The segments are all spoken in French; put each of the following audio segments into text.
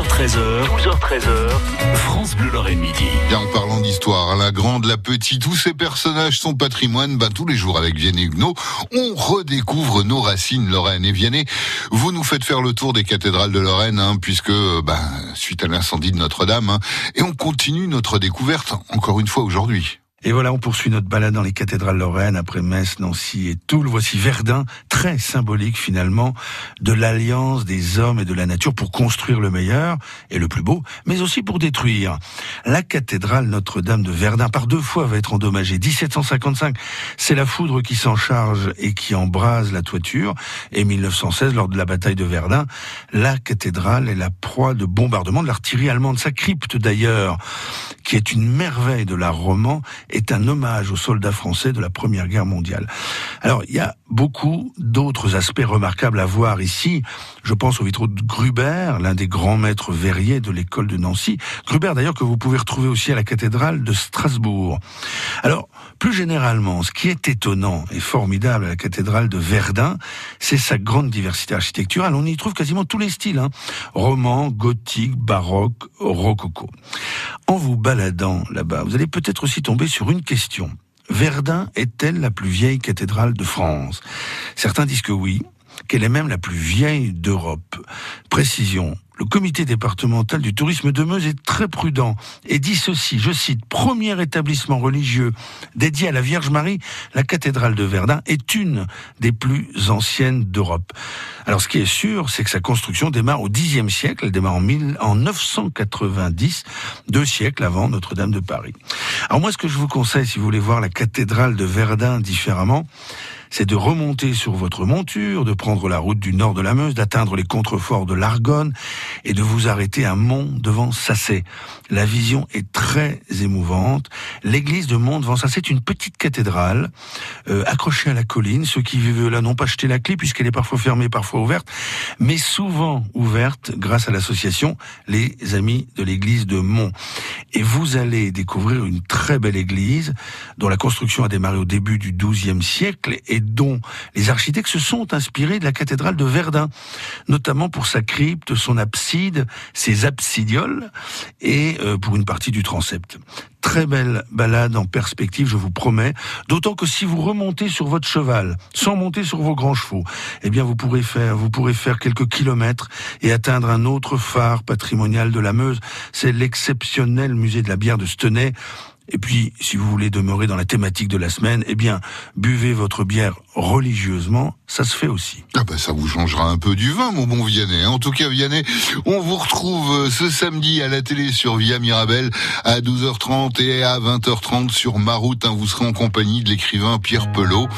12h13h, 12h13h, France Bleu Lorraine Midi. Bien, en parlant d'histoire, la grande, la petite, tous ces personnages sont patrimoine, ben, tous les jours avec Vianney Huguenot, on redécouvre nos racines Lorraine. Et Vianney, vous nous faites faire le tour des cathédrales de Lorraine, hein, puisque, ben, suite à l'incendie de Notre-Dame, hein, et on continue notre découverte encore une fois aujourd'hui. Et voilà, on poursuit notre balade dans les cathédrales lorraines après Metz, Nancy et Toul. Voici Verdun, très symbolique finalement de l'alliance des hommes et de la nature pour construire le meilleur et le plus beau, mais aussi pour détruire. La cathédrale Notre-Dame de Verdun par deux fois va être endommagée. 1755, c'est la foudre qui s'en charge et qui embrase la toiture. Et 1916, lors de la bataille de Verdun, la cathédrale est la proie de bombardements de l'artillerie allemande. Sa crypte d'ailleurs, qui est une merveille de l'art roman, est un hommage aux soldats français de la Première Guerre mondiale. Alors, il y a beaucoup d'autres aspects remarquables à voir ici. Je pense au vitraux de Gruber, l'un des grands maîtres verriers de l'école de Nancy. Gruber, d'ailleurs, que vous pouvez retrouver aussi à la cathédrale de Strasbourg. Alors, plus généralement, ce qui est étonnant et formidable à la cathédrale de Verdun, c'est sa grande diversité architecturale. On y trouve quasiment tous les styles, hein. roman, gothique, baroque, rococo. En vous baladant là-bas, vous allez peut-être aussi tomber sur une question. Verdun est-elle la plus vieille cathédrale de France? Certains disent que oui, qu'elle est même la plus vieille d'Europe. Précision, le comité départemental du tourisme de Meuse est très prudent et dit ceci, je cite, premier établissement religieux dédié à la Vierge Marie, la cathédrale de Verdun est une des plus anciennes d'Europe. Alors ce qui est sûr, c'est que sa construction démarre au Xe siècle, elle démarre en, 1000, en 990, deux siècles avant Notre-Dame de Paris. Alors moi ce que je vous conseille, si vous voulez voir la cathédrale de Verdun différemment, c'est de remonter sur votre monture, de prendre la route du nord de la Meuse, d'atteindre les contreforts de l'Argonne et de vous arrêter à Mont devant Sassé. La vision est très émouvante. L'église de Mont devant Sassé est une petite cathédrale euh, accrochée à la colline. Ceux qui vivent là n'ont pas acheté la clé puisqu'elle est parfois fermée, parfois ouverte, mais souvent ouverte grâce à l'association Les Amis de l'église de Mont. Et vous allez découvrir une très belle église dont la construction a démarré au début du XIIe siècle et dont les architectes se sont inspirés de la cathédrale de Verdun, notamment pour sa crypte, son abside, ses absidioles et euh, pour une partie du transept très belle balade en perspective, je vous promets. D'autant que si vous remontez sur votre cheval, sans monter sur vos grands chevaux, eh bien vous pourrez faire, vous pourrez faire quelques kilomètres et atteindre un autre phare patrimonial de la Meuse. C'est l'exceptionnel musée de la bière de Stenay. Et puis, si vous voulez demeurer dans la thématique de la semaine, eh bien, buvez votre bière religieusement, ça se fait aussi. Ah ben ça vous changera un peu du vin, mon bon Vianney. En tout cas, Vianney, on vous retrouve euh, ce samedi à la télé sur Via Mirabel à 12h30 et à 20h30 sur ma route. Hein. vous serez en compagnie de l'écrivain Pierre Pelot,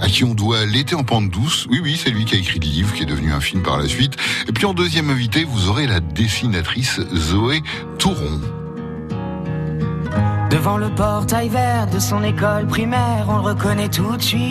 à qui on doit L'été en pente douce. Oui, oui, c'est lui qui a écrit le livre, qui est devenu un film par la suite. Et puis en deuxième invité, vous aurez la dessinatrice Zoé Touron. Devant le portail vert de son école primaire, on le reconnaît tout de suite.